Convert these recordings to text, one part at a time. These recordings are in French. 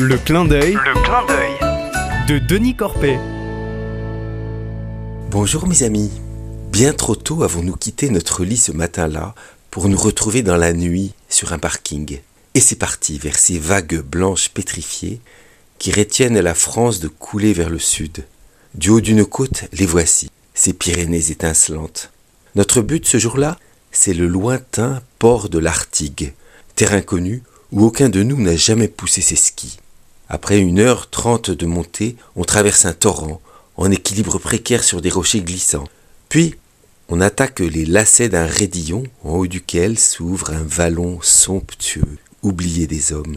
Le clin d'œil Le clin d'œil. de Denis Corpet. Bonjour mes amis. Bien trop tôt avons-nous quitté notre lit ce matin-là pour nous retrouver dans la nuit sur un parking. Et c'est parti vers ces vagues blanches pétrifiées qui retiennent la France de couler vers le sud. Du haut d'une côte, les voici, ces Pyrénées étincelantes. Notre but ce jour-là, c'est le lointain port de l'Artigue, terrain connu où aucun de nous n'a jamais poussé ses skis. Après une heure trente de montée, on traverse un torrent, en équilibre précaire sur des rochers glissants. Puis, on attaque les lacets d'un raidillon en haut duquel s'ouvre un vallon somptueux, oublié des hommes.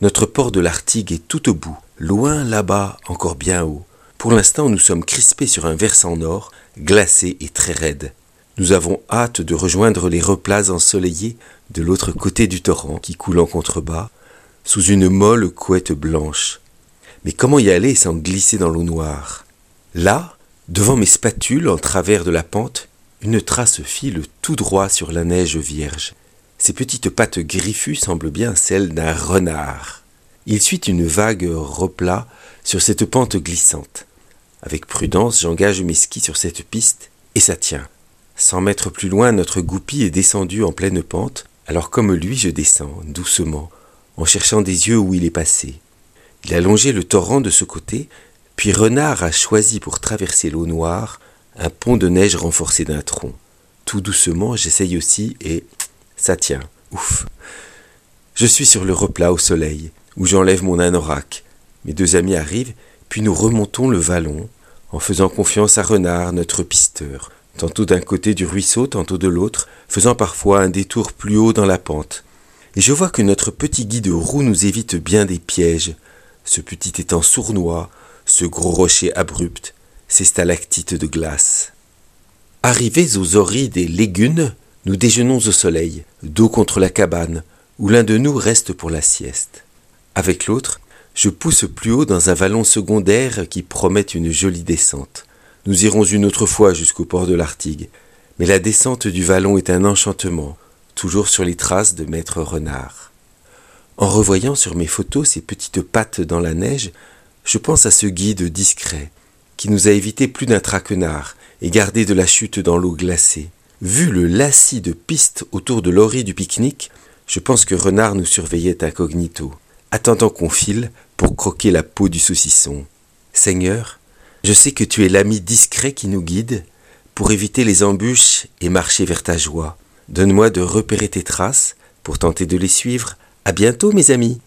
Notre port de l'Artigue est tout au bout, loin là-bas, encore bien haut. Pour l'instant, nous sommes crispés sur un versant nord, glacé et très raide. Nous avons hâte de rejoindre les replats ensoleillés de l'autre côté du torrent qui coule en contrebas, sous une molle couette blanche. Mais comment y aller sans glisser dans l'eau noire? Là, devant mes spatules en travers de la pente, une trace file tout droit sur la neige vierge. Ses petites pattes griffues semblent bien celles d'un renard. Il suit une vague replat sur cette pente glissante. Avec prudence, j'engage mes skis sur cette piste et ça tient. Cent mètres plus loin, notre goupille est descendu en pleine pente, alors comme lui, je descends, doucement, en cherchant des yeux où il est passé. Il a longé le torrent de ce côté, puis Renard a choisi pour traverser l'eau noire un pont de neige renforcé d'un tronc. Tout doucement, j'essaye aussi et ça tient. Ouf. Je suis sur le replat au soleil, où j'enlève mon anorak. Mes deux amis arrivent, puis nous remontons le vallon, en faisant confiance à Renard, notre pisteur, tantôt d'un côté du ruisseau, tantôt de l'autre, faisant parfois un détour plus haut dans la pente. Et je vois que notre petit guide roux nous évite bien des pièges, ce petit étang sournois, ce gros rocher abrupt, ces stalactites de glace. Arrivés aux oreilles des légunes, nous déjeunons au soleil, dos contre la cabane, où l'un de nous reste pour la sieste. Avec l'autre, je pousse plus haut dans un vallon secondaire qui promet une jolie descente. Nous irons une autre fois jusqu'au port de l'Artigue, mais la descente du vallon est un enchantement, toujours sur les traces de maître renard. En revoyant sur mes photos ces petites pattes dans la neige, je pense à ce guide discret, qui nous a évité plus d'un traquenard et gardé de la chute dans l'eau glacée. Vu le lacis de pistes autour de l'orée du pique-nique, je pense que Renard nous surveillait incognito, attendant qu'on file pour croquer la peau du saucisson. Seigneur, je sais que tu es l'ami discret qui nous guide pour éviter les embûches et marcher vers ta joie. Donne-moi de repérer tes traces pour tenter de les suivre. À bientôt, mes amis.